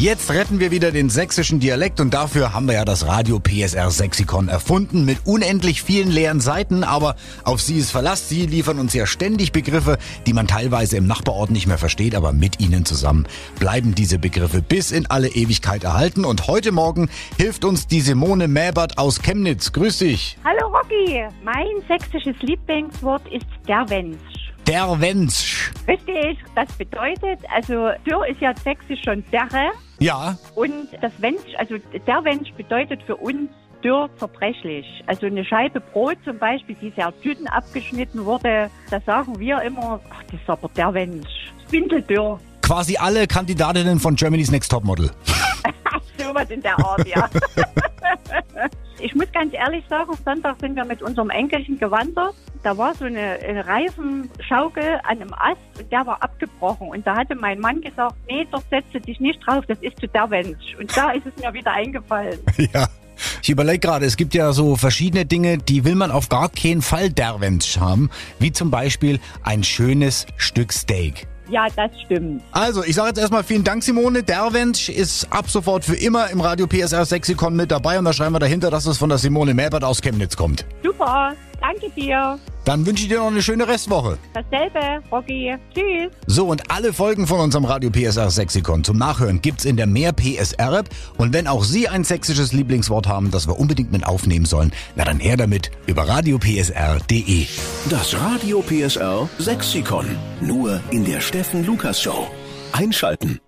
Jetzt retten wir wieder den sächsischen Dialekt und dafür haben wir ja das Radio PSR Sexikon erfunden mit unendlich vielen leeren Seiten, aber auf Sie ist Verlass. Sie liefern uns ja ständig Begriffe, die man teilweise im Nachbarort nicht mehr versteht, aber mit Ihnen zusammen bleiben diese Begriffe bis in alle Ewigkeit erhalten und heute Morgen hilft uns die Simone Mäbert aus Chemnitz. Grüß dich. Hallo Rocky, mein sächsisches Lieblingswort ist der Wensch. Der Wensch. Richtig, das bedeutet, also Dürr ist ja sächsisch schon Derre Ja, und das Wensch, also der Wensch bedeutet für uns dürr zerbrechlich. Also eine Scheibe Brot zum Beispiel, die sehr dünn abgeschnitten wurde, da sagen wir immer, ach, das ist aber der Wensch. Spindeldürr. quasi alle Kandidatinnen von Germany's Next Topmodel. So was in der Art, ja. ich muss ganz ehrlich sagen, Sonntag sind wir mit unserem Enkelchen gewandert. Da war so eine, Reifenschaukel an einem Ast und der war abgebrochen. Und da hatte mein Mann gesagt, nee, dort setze dich nicht drauf, das ist zu der Wensch. Und da ist es mir wieder eingefallen. Ja. Ich überlege gerade, es gibt ja so verschiedene Dinge, die will man auf gar keinen Fall derwensch haben, wie zum Beispiel ein schönes Stück Steak. Ja, das stimmt. Also, ich sage jetzt erstmal vielen Dank, Simone. Derwensch ist ab sofort für immer im Radio PSR Sexikon mit dabei und da schreiben wir dahinter, dass es von der Simone Mäbert aus Chemnitz kommt. Super, danke dir. Dann wünsche ich dir noch eine schöne Restwoche. Dasselbe, Rocky. Tschüss. So, und alle Folgen von unserem Radio PSR Sexikon zum Nachhören gibt's in der Mehr PSR App. Und wenn auch Sie ein sächsisches Lieblingswort haben, das wir unbedingt mit aufnehmen sollen, na dann her damit über radiopsr.de. Das Radio PSR Sexikon. Nur in der Steffen Lukas Show. Einschalten.